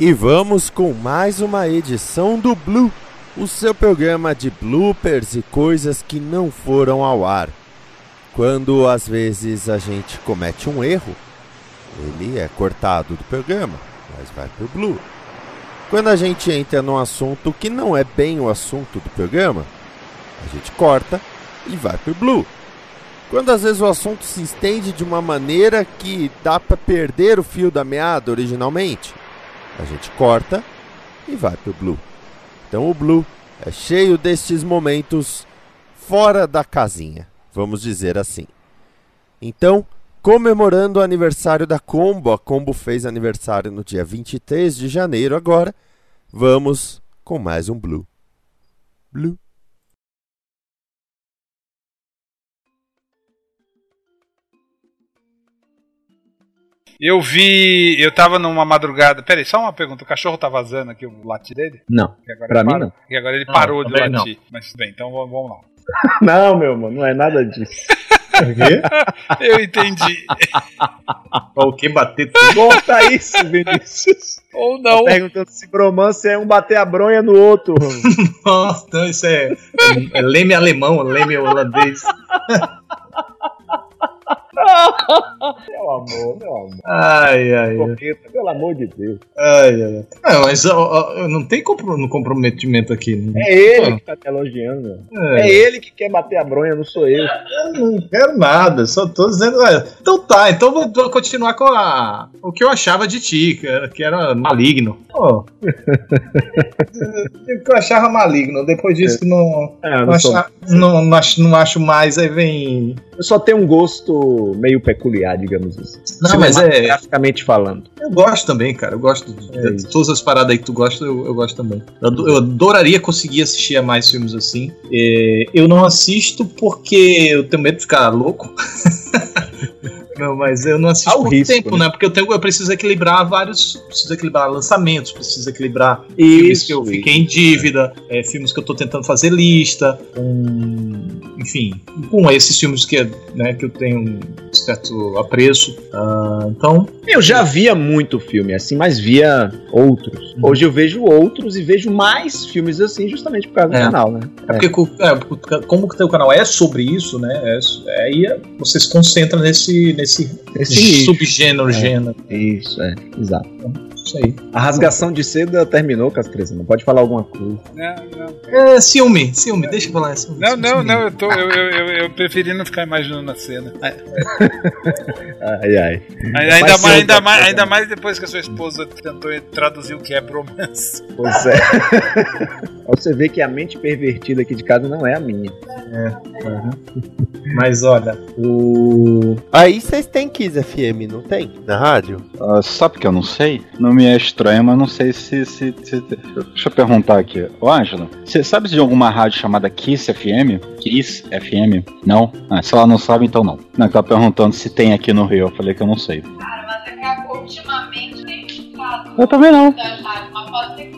E vamos com mais uma edição do Blue, o seu programa de bloopers e coisas que não foram ao ar. Quando às vezes a gente comete um erro, ele é cortado do programa, mas vai pro Blue. Quando a gente entra num assunto que não é bem o assunto do programa, a gente corta e vai pro Blue. Quando às vezes o assunto se estende de uma maneira que dá para perder o fio da meada originalmente, a gente corta e vai pro Blue. Então o Blue é cheio destes momentos fora da casinha, vamos dizer assim. Então, comemorando o aniversário da Combo, a Combo fez aniversário no dia 23 de janeiro agora, vamos com mais um Blue. Blue. Eu vi. Eu tava numa madrugada. Peraí, só uma pergunta. O cachorro tá vazando aqui o latir dele? Não. Pra mim, parou. não. E agora ele Não, parou de latir. Mas bem, então vamos lá. Não, meu mano, não é nada disso. O quê? Eu entendi. O que bater tudo? Corta isso, Vinícius. Ou não. Perguntando se bromance é um bater a bronha no outro. Nossa, então isso é, é leme alemão, leme holandês. meu amor, meu amor. Ai, ai. Coqueta, pelo amor de Deus. ai, ai. Não, mas ó, ó, não tem comprometimento aqui. né? É ele que tá te elogiando. meu. É ele que quer bater a bronha, não sou eu. Eu não quero nada, só tô dizendo. olha, Então tá, então vou, vou continuar com a, o que eu achava de ti, que era, que era maligno. Pô. o que eu achava maligno, depois disso não, É, não, não, não, não acho mais, aí vem. eu só tenho um gosto meio peculiar, digamos assim. Não, mas é. Cinematograficamente falando. Eu gosto também, cara. Eu gosto de, É de todas as paradas aí que tu gosta, eu, eu gosto também. Eu, eu adoraria conseguir assistir a mais filmes assim. É, eu não assisto porque eu tenho medo de ficar louco. Não, mas eu não assisto Há o por risco, tempo, né? né? Porque eu, tenho, eu preciso equilibrar vários. Preciso equilibrar lançamentos, preciso equilibrar filmes que eu Isso, fiquei em dívida, é, filmes que eu tô tentando fazer lista, enfim, com esses filmes que, né, que eu tenho um certo apreço. Ah, então, Eu já via muito filme assim, mas via outros. Hoje eu vejo outros e vejo mais filmes assim, justamente por causa do É. canal, né? É porque é, como que teu canal é sobre isso, né? É, é, aí é- você se concentra nesse, nesse Esse nicho. subgênero, É. gênero. Isso, é, exato. Isso aí. A rasgação de seda terminou, Castreza. Não pode falar alguma coisa. Não, não. É ciúme, ciúme, deixa eu falar. Ciúme, Não, ciúme, não, ciúme. não, eu, tô, eu, eu, eu, eu preferi não ficar imaginando a cena. Ai, ai. Ainda, ser mais, ainda, outra mais, ainda mais depois que a sua esposa tentou traduzir o que é bromance. Pois é. Você ver que a mente pervertida aqui de casa não é a minha. Mas olha, o. Aí vocês têm Kiss FM, não tem? Na rádio? Ah, sabe que eu não sei? Não me é estranho, mas não sei se. se, se- Deixa eu perguntar aqui. Ô, Ângelo, você sabe de alguma rádio chamada Kiss FM? Kiss FM? Não? Ah, se ela não sabe, então não. Não, tá perguntando se tem aqui no Rio. Eu falei que eu não sei. Cara, mas é que ultimamente tem escutado. Eu também não. Mas pode ser que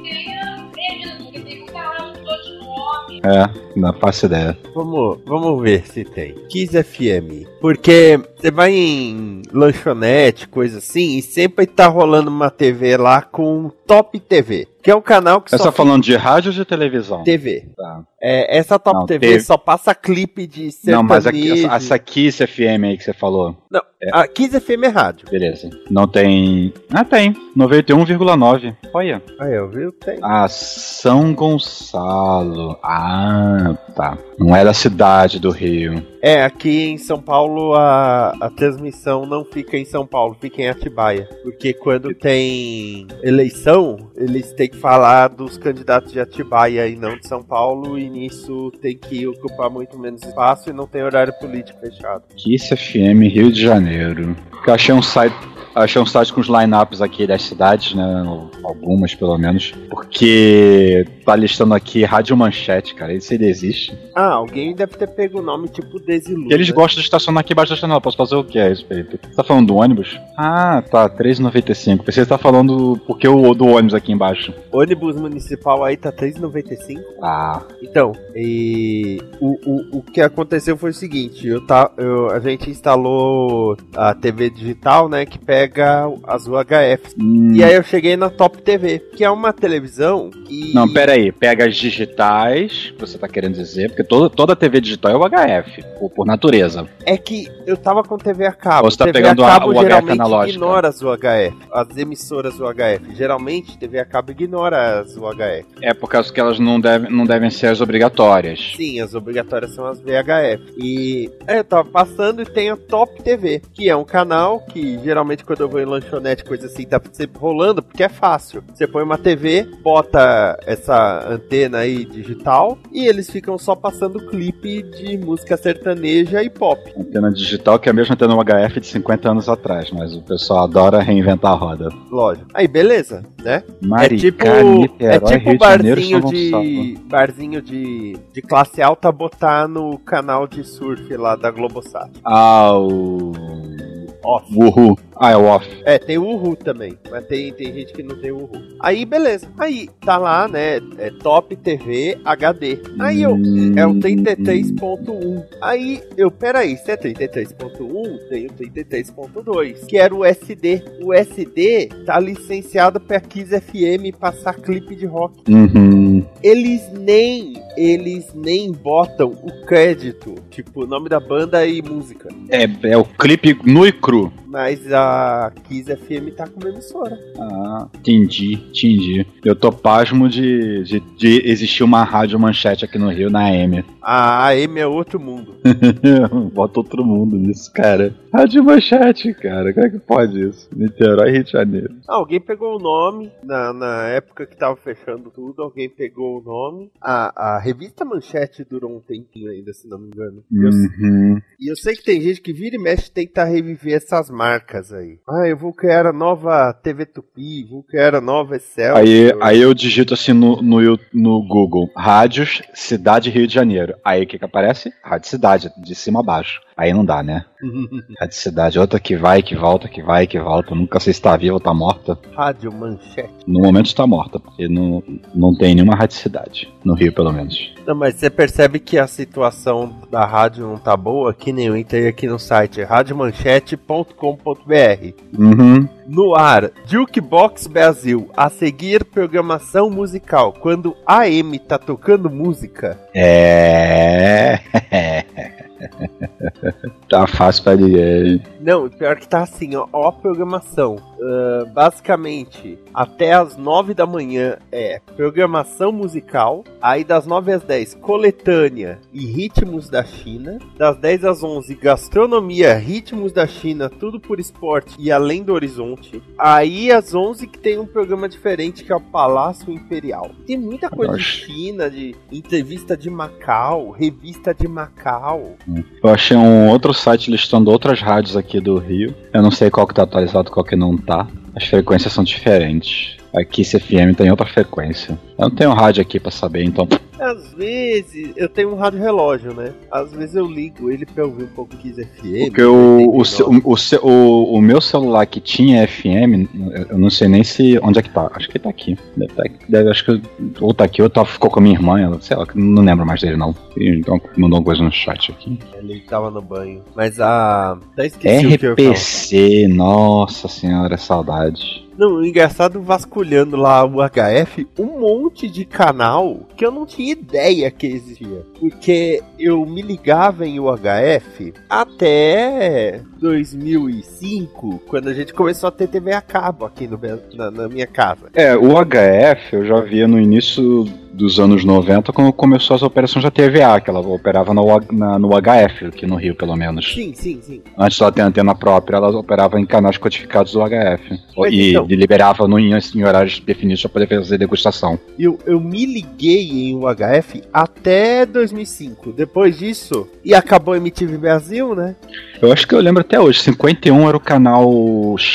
É, não faço ideia. Vamos, vamos ver se tem. Kiss FM. Porque você vai em lanchonete, coisa assim, e sempre tá rolando uma TV lá com Top TV. Que é um canal que Você só tá falando de rádio ou de televisão? TV. Tá. É, essa Top Não, TV teve- só passa clipe de Não, mas aqui, sertanejo. essa, Kiss FM aí que você falou. Não, a Kiss FM é rádio. Beleza. Não tem. Ah, tem. 91,9. Olha. Aí, eu vi? Tem. Ah, São Gonçalo. Ah, tá. Não é da cidade do Rio. É, aqui em São Paulo a, a transmissão não fica em São Paulo, fica em Atibaia. Porque quando tem eleição, eles têm que falar dos candidatos de Atibaia e não de São Paulo, e nisso tem que ocupar muito menos espaço e não tem horário político fechado. Kiss FM Rio de Janeiro. Eu achei um site. Achei um site com os lineups aqui das cidades, né? Algumas, pelo menos. Porque tá listando aqui Rádio Manchete, cara. Esse ele existe. Ah, alguém deve ter pego o nome tipo Desilu. Eles gostam de estacionar aqui embaixo da janela. Posso fazer o que a respeito? Você tá falando do ônibus? Ah, tá. 3,95. Pensei que você tá falando porque o do ônibus aqui embaixo. Ônibus municipal aí tá 3,95. Ah, Então, e o, o, o que aconteceu foi o seguinte, eu tá, eu- a gente instalou a TV digital, né, que pega as UHFs. hum, E aí eu cheguei na Top TV, que é uma televisão que... Não, pera aí, pega as digitais, você tá querendo dizer, porque toda, toda TV digital é o HF, por, por natureza. É que eu tava com TV a cabo. Você tá TV pegando a a- cabo o HF geralmente analógica. ignora as UHF, as emissoras UHF. Geralmente TV a cabo ignora as UHF. É por causa que elas não devem, não devem ser as obrigatórias. Sim, as obrigatórias são as VHF. E é, eu tava passando e tem a Top TV, que é um canal que geralmente quando eu vou em lanchonete, coisa assim, tá sempre rolando, porque é fácil. Você põe uma TV, bota essa antena aí digital e eles ficam só passando clipe de música sertaneja e pop. Antena digital que é a mesma antena HF de 50 anos atrás, mas o pessoal adora reinventar a roda. Lógico. Aí, beleza, né? Maricá, é tipo, Niterói, é tipo Rio de Janeiro, barzinho de Gonçalo. barzinho de, de classe alta botar no canal de surf lá da Globosat. Ah, o... Off. Uhul. Ah, é o off. É, tem o Uhu também, mas tem, tem gente que não tem o Uhu. Aí, beleza. Aí, tá lá, né, é Top TV HD. Aí eu, é o 33.1. Aí, eu, peraí, se é 33.1, tem o 33.2, que era o SD. O SD tá licenciado pra Kiss FM passar clipe de rock. Uhum. Eles nem, eles nem botam o crédito, tipo, o nome da banda e música. É, é o clipe nu e cru. Mas a Kiss FM tá com uma emissora. Ah, entendi, entendi. Eu tô pasmo de, de, de existir uma rádio manchete aqui no Rio, na AM. A AM é outro mundo. Bota outro mundo nisso, cara. Rádio manchete, cara. Como é que pode isso? Niterói, Rio de Janeiro. Ah, alguém pegou o nome, na, na época que tava fechando tudo, alguém pegou o nome. A, a revista Manchete durou um tempinho ainda, se não me engano. Eu- Uhum. e eu sei que tem gente que vira e mexe tenta reviver essas marcas aí. Ah, eu vou criar a nova TV Tupi, vou criar a nova Excel. Aí, aí eu digito assim no, no, no Google: Rádios Cidade Rio de Janeiro. Aí o que, que aparece? Rádio Cidade, de cima a baixo. Aí não dá, né? Rádio Cidade, outra que vai, que volta, que vai, que volta. Nunca sei se tá viva ou tá morta. Rádio Manchete. No momento está morta, porque não, não tem nenhuma Rádio Cidade. No Rio, pelo menos. Não, mas você percebe que a situação da rádio não tá boa, que nem eu entrei aqui no site radiomanchete.com.br. Uhum. No ar, Jukebox Brasil. A seguir, programação musical. Quando a AM tá tocando música, É. tá fácil pra ninguém. Não, pior que tá assim, ó, ó a programação. Ah, basicamente, até as 9 da manhã é programação musical. Aí das 9 às 10, coletânea e ritmos da China. Das 10 às 11, gastronomia, ritmos da China, tudo por esporte e além do horizonte. Aí às 11 que tem um programa diferente que é o Palácio Imperial. Tem muita coisa de. China, de entrevista de Macau, revista de Macau. Eu achei um outro site listando outras rádios aqui do Rio. Eu não sei qual que tá atualizado, qual que não tá. As frequências são diferentes. Aqui CFM tem outra frequência. Eu não tenho rádio aqui pra saber, então. Às vezes, eu tenho um rádio relógio, né? Às vezes eu ligo ele pra ouvir um pouco Kiss FM. Porque o, o, 89. seu- o, o, o meu celular que tinha FM, eu- eu não sei nem se. Onde é que tá? Acho que tá aqui. Deve, tá aqui. Deve- acho que ou tá aqui ou tá, ficou com a minha irmã. Ela, sei lá, não lembro mais dele não. Então mandou uma coisa no chat aqui. Ele tava no banho. Mas a. O eu ia falar. RPC, nossa senhora, saudade. Não, engraçado vasculhando lá o HF, um monte de canal que eu não tinha ideia que existia. Porque eu me ligava em UHF até 2005, quando a gente começou a ter TV a cabo aqui no, na, na minha casa. É, o HF eu já via no início dos anos 90, quando começou as operações da TVA, que ela operava no, na- no HF, aqui no Rio, pelo menos. Sim, sim, sim. Antes dela ter antena própria, ela operava em canais codificados do HF. Mas e então- liberava no, em, em horários definidos para poder fazer degustação. Eu, eu me liguei em UHF até 2005. Depois disso, e acabou a MTV Brasil, né? Eu acho que eu lembro até hoje. 51 era o canal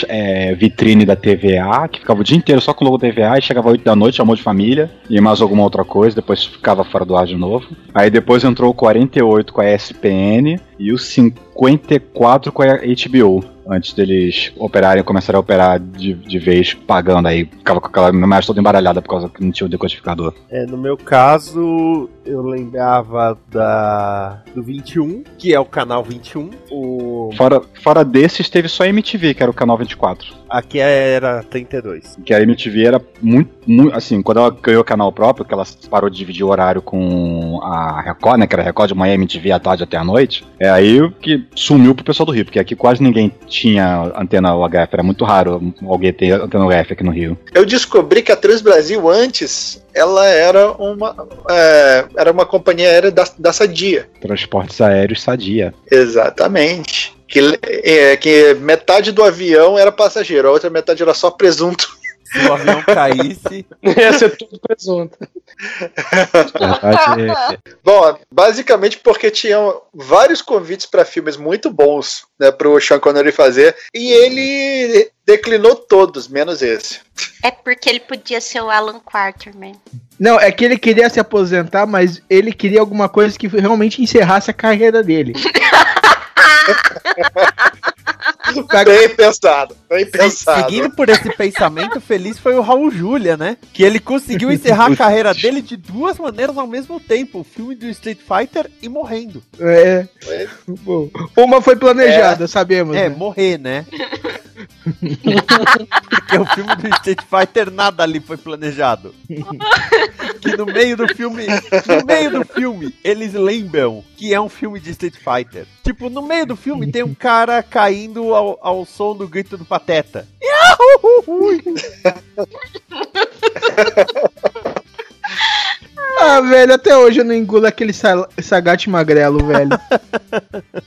é, vitrine da TVA, que ficava o dia inteiro só com o logo TVA, e chegava 8 da noite, amor de família, e mais alguma outra coisa, depois ficava fora do ar de novo. Aí depois entrou o 48 com a ESPN e o 54 com a HBO. Antes deles operarem, começarem a operar de, de vez, pagando aí. Ficava com aquela imagem toda embaralhada por causa que não tinha o decodificador. É, no meu caso, eu lembrava da do 21, que é o canal 21. O Fora, fora desses, teve só a MTV, que era o canal 24. aqui era 32. que a MTV era muito, muito assim, quando ela ganhou o canal próprio, que ela parou de dividir o horário com a Record, né, que era Record de manhã, MTV à tarde até à noite, é aí que sumiu pro pessoal do Rio, porque aqui quase ninguém tinha antena UHF, era muito raro alguém ter antena UHF aqui no Rio. Eu descobri que a Transbrasil antes, ela era uma, é, era uma companhia aérea da, da Sadia. Transportes aéreos sadia. Exatamente. Que, é, que metade do avião era passageiro, a outra metade era só presunto. Se o avião caísse, Ia ser tudo presunto. Na verdade, Bom, basicamente porque tinham vários convites para filmes muito bons né, para o Sean Connery fazer e ele declinou todos, menos esse. É porque ele podia ser o Alan Quarterman. Não, é que ele queria se aposentar, mas ele queria alguma coisa que realmente encerrasse a carreira dele. Bem pensado, bem pensado. seguindo por esse pensamento, feliz foi o Raul Julia, né? Que ele conseguiu encerrar a carreira dele de duas maneiras ao mesmo tempo: o filme do Street Fighter e morrendo. É. Bom, Uma foi planejada, sabemos. É, né? morrer, né? Porque o filme do Street Fighter nada ali foi planejado. que no meio do filme, no meio do filme, eles lembram que é um filme de Street Fighter. Tipo, no meio do filme tem um cara caindo ao, ao som do grito do Pateta. Ah, velho, até hoje eu não engulo aquele sa- sagate magrelo, velho.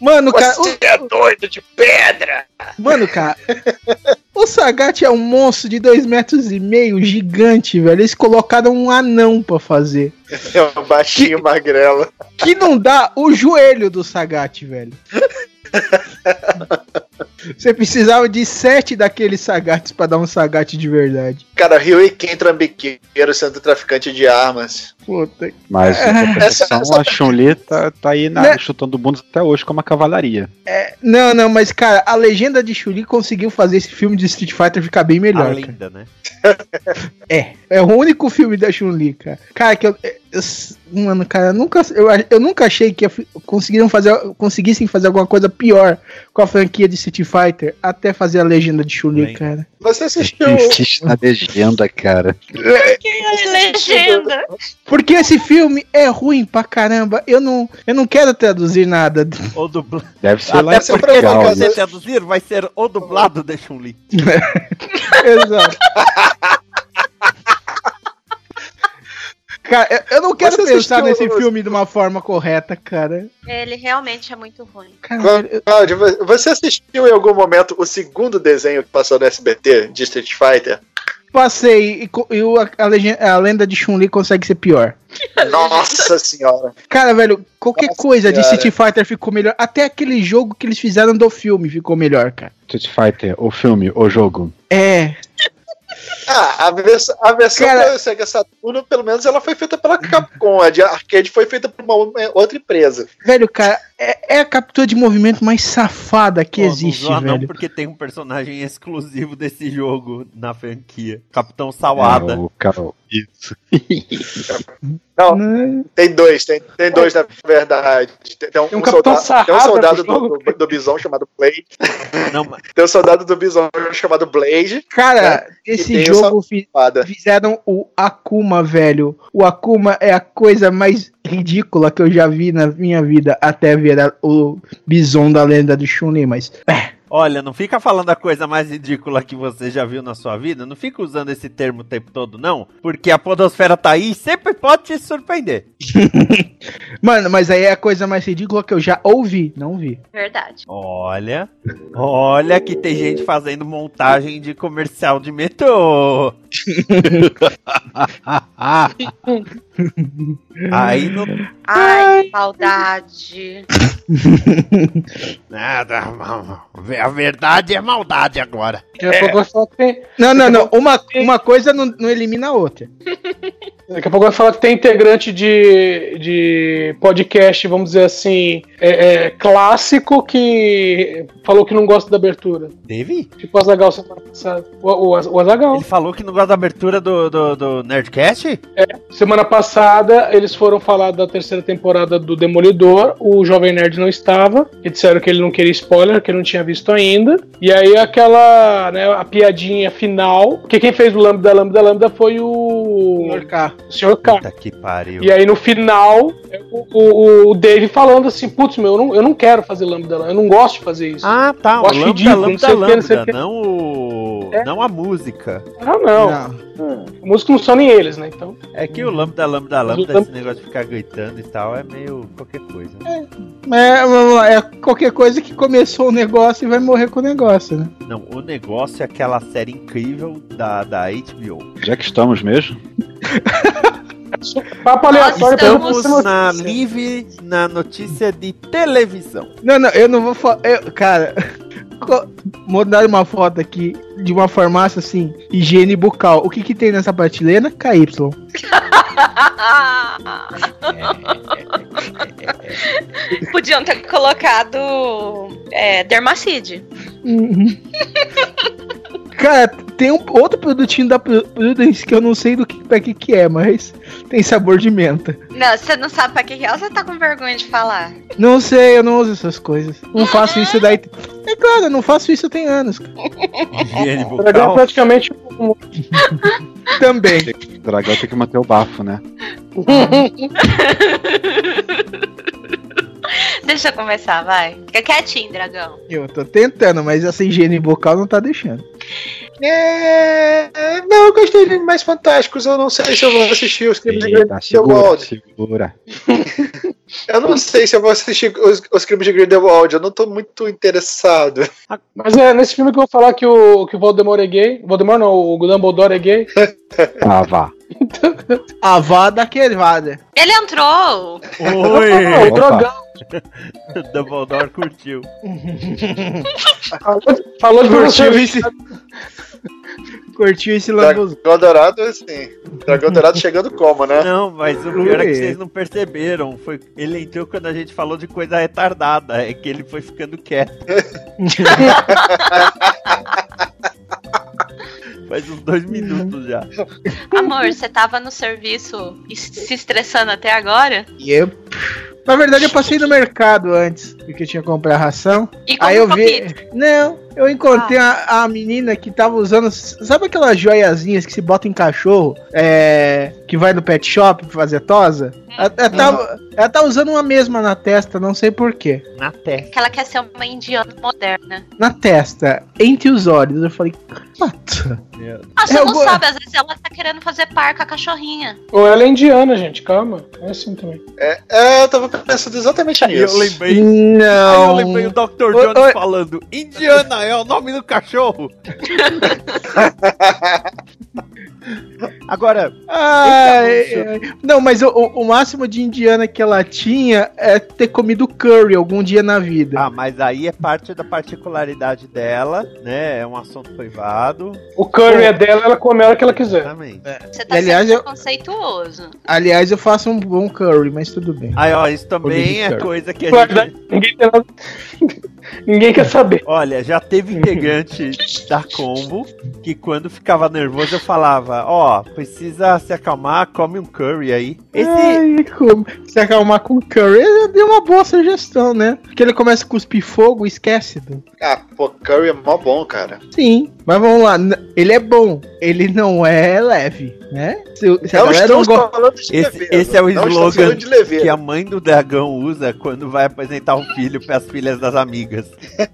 Mano, cara. Você é doido de pedra! mano, cara. O Sagat é um monstro de dois metros e meio, gigante, velho. Eles colocaram um anão pra fazer. É um baixinho magrelo. Que não dá o joelho do Sagat, velho. Você precisava de sete daqueles Sagats pra dar um Sagat de verdade. Cara, Rio e Ken trambiqueiro sendo traficante de armas. Puta que. mas Essa- essa- a Chun-Li tá, tá aí na, Né? chutando bundas até hoje como a cavalaria. Não, não, mas, cara, a legenda de Chun-Li conseguiu fazer esse filme de Street Fighter ficar bem A melhor. lenda, né? É, é o único filme da Chun-Li, cara. Cara, que eu, eu- Mano, cara, eu nunca, eu, eu nunca achei que conseguiram fazer, conseguissem fazer alguma coisa pior com a franquia de Street Fighter até fazer a legenda de Chun-Li, cara. Você assistiu. Insiste na legenda, cara. Que legenda! Porque esse filme é ruim pra caramba. Eu não, eu não quero traduzir nada. Ou dubla... Deve ser lá Até em porque porque se você né? traduzir, vai ser o dublado de Chun-Li. Exato. Cara, eu- não quero Você pensar nesse filme de uma forma correta, cara. Ele realmente é muito ruim. Cara, Cláudio, você assistiu em algum momento o segundo desenho que passou no SBT de Street Fighter? passei e, e a, legenda- a lenda de Chun-Li consegue ser pior. Nossa senhora. Cara, velho, qualquer Nossa coisa de senhora. Street Fighter ficou melhor. Até aquele jogo que eles fizeram do filme ficou melhor, cara. Street Fighter, o filme, o jogo. É. Ah, a, vers a versão Cara- do Sega Saturno, pelo menos, ela foi feita pela Capcom. A de arcade foi feita por uma uma outra empresa. Velho, cara, é, é a captura de movimento mais safada que Pô, não existe, não, velho. porque tem um personagem exclusivo desse jogo na franquia. Capitão Salada. É, o Carol. Isso. Não, Né? tem dois, tem, tem dois na verdade. Tem, tem um, Tem um um Capitão soldado, tem um soldado do, do, do Bison chamado Blade. Não, mas Tem um soldado do Bison chamado Blade. Cara, E esse o jogo fizeram o Akuma, velho. O Akuma é a coisa mais ridícula que eu já vi na minha vida até ver a- o Bison da lenda do Chun-Li, mas... É, Olha, não fica falando a coisa mais ridícula que você já viu na sua vida. Não fica usando esse termo o tempo todo, não. Porque a podosfera tá aí e sempre pode te surpreender. Mano, mas aí é a coisa mais ridícula que eu já ouvi, não vi. Verdade. Olha, olha que tem gente fazendo montagem de comercial de metrô. Aí não. Ai, maldade. Nada, a verdade é maldade agora. Tem. Não, não, não. Uma, uma coisa não, não elimina a outra. Daqui a pouco vai falar que tem integrante de, de podcast, vamos dizer assim, é, é, clássico que falou que não gosta da abertura. Teve? Tipo o Azagal semana passada. O, o, o Azagal. Ele falou que não gosta da abertura do, do, do Nerdcast? É, semana passada eles foram falar da terceira temporada do Demolidor. O Jovem Nerd não estava. E disseram que ele não queria spoiler, que não tinha visto ainda. E aí aquela, né, a piadinha final. Porque quem fez o Lambda Lambda Lambda foi o. K. O Sr. K. Puta que pariu. E aí no final, o, o, o Dave falando assim, putz, meu, eu não, eu não quero fazer Lambda Lambda, eu não gosto de fazer isso. Ah, tá. Eu O acho Lambda ridículo, não Lambda que, não Lambda, que. não o. É. Não a música. Ah, não. É, A música não são nem eles, né? Então. É que o Lambda Lambda Lambda, Lam- esse negócio de ficar gritando e tal, é meio qualquer coisa. É, vamos lá, é qualquer coisa que começou o negócio e vai morrer com o negócio, né? Não, o negócio é aquela série incrível da, da HBO. Já que estamos mesmo. Papo aleatório pra Estamos você na livre na notícia de televisão. Não, não, eu não vou falar. Cara, mandaram uma foto aqui de uma farmácia assim, higiene bucal. O que que tem nessa prateleira? KY. Podiam ter colocado é, Dermacide. Uhum. Cara, tem um outro produtinho da Pru- Prudence que eu não sei do que pra que que é, mas tem sabor de menta. Não, você não sabe pra que que é ou você tá com vergonha de falar? Não sei, eu não uso essas coisas. Não faço isso daí. É claro, eu não faço isso tem anos. Higiene O dragão é praticamente um. Também. O dragão tem que manter o bafo, né? Deixa eu começar, vai. Fica quietinho, dragão. Eu tô tentando, mas essa higiene bucal não tá deixando. É... Não, eu gostei de mais fantásticos. Eu não sei se eu vou assistir os crimes de Eita, segura, Grindelwald. segura. Eu não sei se eu vou assistir os, os crimes de Grindelwald. Eu não tô muito interessado. Mas é nesse filme que eu vou falar que o, que o Voldemort é gay. Voldemort não, o Dumbledore é gay. Ah, vá. A vada quebrada. Ele entrou! Oi! o dragão. Dumbledore curtiu. Falou, falou de Curtiu você. esse. Curtiu esse lambuzo. Dragão Dourado, assim. Dragão Dourado chegando como, né? Não, mas o pior é que vocês não perceberam. Foi, ele entrou quando a gente falou de coisa retardada. É que ele foi ficando quieto. Faz uns dois minutos já. Amor, você tava no serviço e se estressando até agora? E eu. Na verdade, eu passei no mercado antes, porque eu tinha que comprar ração. E Aí eu vi. Não, eu encontrei a, a menina que tava usando. Sabe aquelas joiazinhas que se bota em cachorro? É. Que vai no pet shop pra fazer tosa? Ela, ela tava- ela tá usando uma mesma na testa, não sei porquê. Na testa. Que ela quer ser uma indiana moderna. Na testa, entre os olhos. Eu falei, what? Ah, você É, eu não vou- sabe, às vezes ela tá querendo fazer par com a cachorrinha. Ou ela é indiana, gente, calma. É assim também. É, é, eu tava pensando exatamente Aí eu nisso. lembrei. Aí Não. eu lembrei o Dr. Jones falando: Indiana é o nome do cachorro. Agora, Esse anúncio- ai. Não, mas o, o- máximo de indiana que ela tinha é ter comido curry algum dia na vida. ah, mas aí é parte da particularidade dela, né? É um assunto privado. O curry é dela, ela come a hora que ela quiser. Exatamente. Você tá Aliás, sendo eu- conceituoso. Aliás, eu faço um bom curry, mas tudo bem. Aí, ó, isso também é Carter. coisa que a gente. Ninguém, tem nada- Ninguém quer saber. Olha, já teve integrante da Combo que quando ficava nervoso eu falava: Ó, precisa se acalmar, come um curry aí. Esse. Ai, como? Se acalmar com curry, eu dei uma boa sugestão, né? Porque ele começa a cuspir fogo, esquece do. Ah, pô, Curry é mó bom, cara. Sim, mas vamos lá. Ele é bom, ele não é leve, né? Se, se a Não não estamos gosta. falando de Esse, leveza. esse é o Não slogan leveza. que a mãe do dragão usa quando vai apresentar um filho para as filhas das amigas.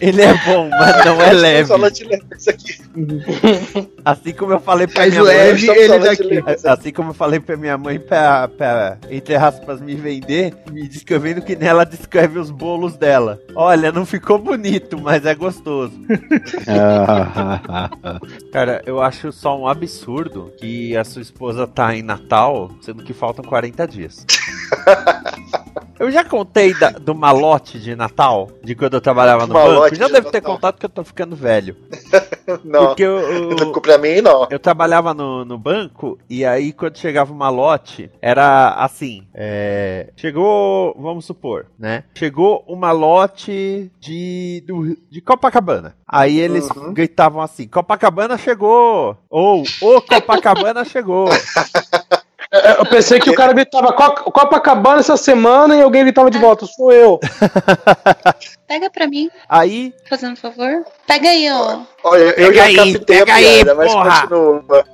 Ele é bom, mas não é leve. Estamos falando de aqui. Assim como eu falei pra minha mãe. leve estamos ele daqui. Assim como eu falei pra minha mãe pra, pra, entre aspas, me vender, me descrevendo que nela descreve os bolos dela. Olha, não ficou bonito, mas é gostoso. Cara, eu acho só um absurdo que a sua esposa tá em Natal, sendo que faltam 40 dias. Eu já contei da- do malote de Natal, de quando eu trabalhava no Malote banco. Já de devo ter Natal. contado que eu tô ficando velho. Não, Porque eu, eu- não pra mim não. eu trabalhava no, no banco e aí quando chegava uma lote, era assim, é, chegou, vamos supor, né? Chegou uma lote de, do- de Copacabana. Aí eles Uhum. gritavam assim, Copacabana chegou! Ou, ô Copacabana chegou! É, Eu pensei que o cara gritava "Co- Copacabana essa semana e alguém gritava de volta, sou eu. Pega pra mim, Aí, fazendo favor. Pega aí, ó. Olha, eu Pega já aí, captei a pega aí, piada, mas porra. continua.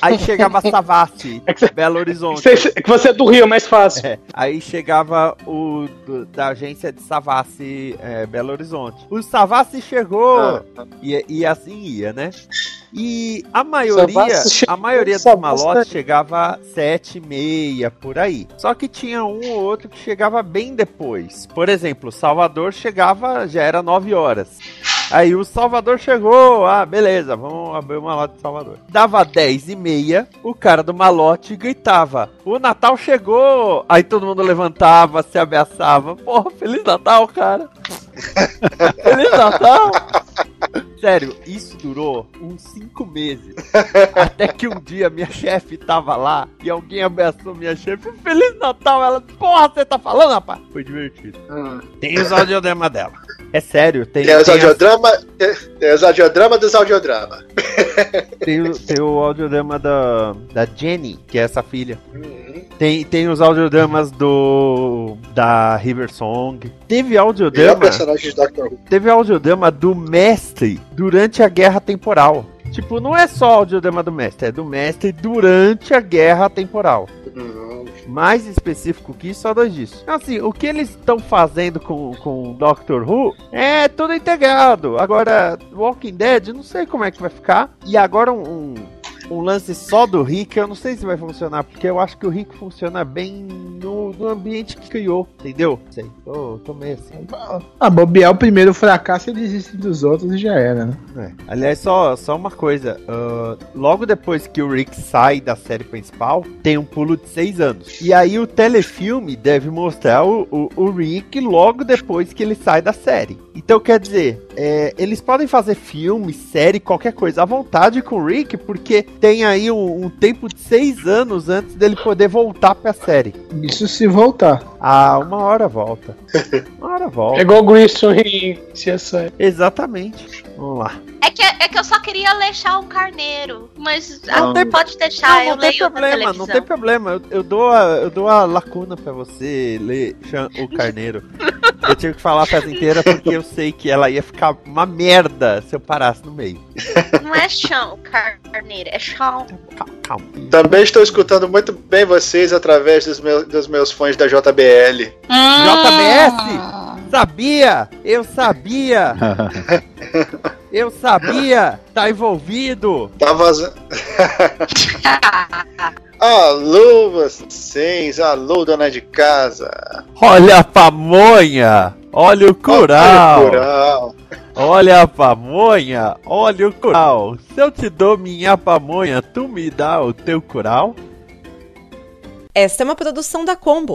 aí chegava Savassi, É você- Belo Horizonte. Você- que você é do Rio, é mais fácil. É, aí chegava o do- da agência de Savassi é, Belo Horizonte. O Savassi chegou Ah. e, e assim ia, né? E a maioria, a maioria dos malotes chegava sete e meia por aí. Só que tinha um ou outro que chegava bem depois. Por exemplo, Salvador chegava já era nove horas. Aí o Salvador chegou, ah, beleza, vamos abrir o malote de Salvador. Dava 10 e meia, o cara do malote gritava, o Natal chegou! Aí todo mundo levantava, se abraçava. Porra, Feliz Natal, cara! Feliz Natal! Sério, isso durou uns 5 meses. Até que um dia minha chefe tava lá e alguém abraçou minha chefe. Feliz Natal! Ela, porra, você tá falando, rapaz? Foi divertido. Tem os audiodramas dela. É sério, tem, Tem os tem, as- audiodrama, tem, tem os audiodrama dos audiodrama. tem o, tem o audiodrama da, da Jenny, que é essa filha. Tem, tem os audiodramas do. da River Song. Teve Melhor audiodrama. personagem de Doctor Who. Teve audiodrama do mestre durante a guerra temporal. Tipo, não é só audiodrama do mestre, é do mestre durante a guerra temporal. Mais específico que isso, só dois disso. Assim, o que eles estão fazendo com, com Doctor Who é tudo integrado. Agora, Walking Dead, não sei como é que vai ficar. E agora um, um, um lance só do Rick, eu não sei se vai funcionar, porque eu acho que o Rick funciona bem no, no ambiente que criou, entendeu? Sei, tô, tô meio assim. Ah, bobear o primeiro fracasso, ele desiste dos outros e já era, né? É. Aliás, só, só uma coisa. ah, logo depois que o Rick sai da série principal, tem um pulo de seis anos. E aí o telefilme deve mostrar o, o, o Rick logo depois que ele sai da série. Então, quer dizer, é, eles podem fazer filme, série, qualquer coisa à vontade com o Rick, porque tem aí um, um tempo de seis anos antes dele poder voltar pra série. Isso se voltar. Ah, uma hora volta. Uma hora volta. É igual o Grissom em CSI. Exatamente. Vamos lá. É que, é que eu só queria ler Chá um Carneiro. Mas Não tem- pode deixar, Não, eu não tem problema, não tem problema. Eu, eu dou a, eu dou a lacuna pra você ler o Carneiro. eu tive que falar a frase inteira porque eu sei que ela ia ficar uma merda se eu parasse no meio. Não é chão, Carneiro, é chão. Calma. Também estou escutando muito bem vocês através dos meus, dos meus fãs da JBL. JBS! Sabia! Eu sabia! Eu sabia! Tá envolvido! Tá vazando. alô, vocês! Alô, dona de casa! Olha a pamonha! Olha o curau! Olha o curau. Olha a pamonha, olha o curau. Se eu te dou minha pamonha, tu me dá o teu curau? Esta é uma produção da Combo.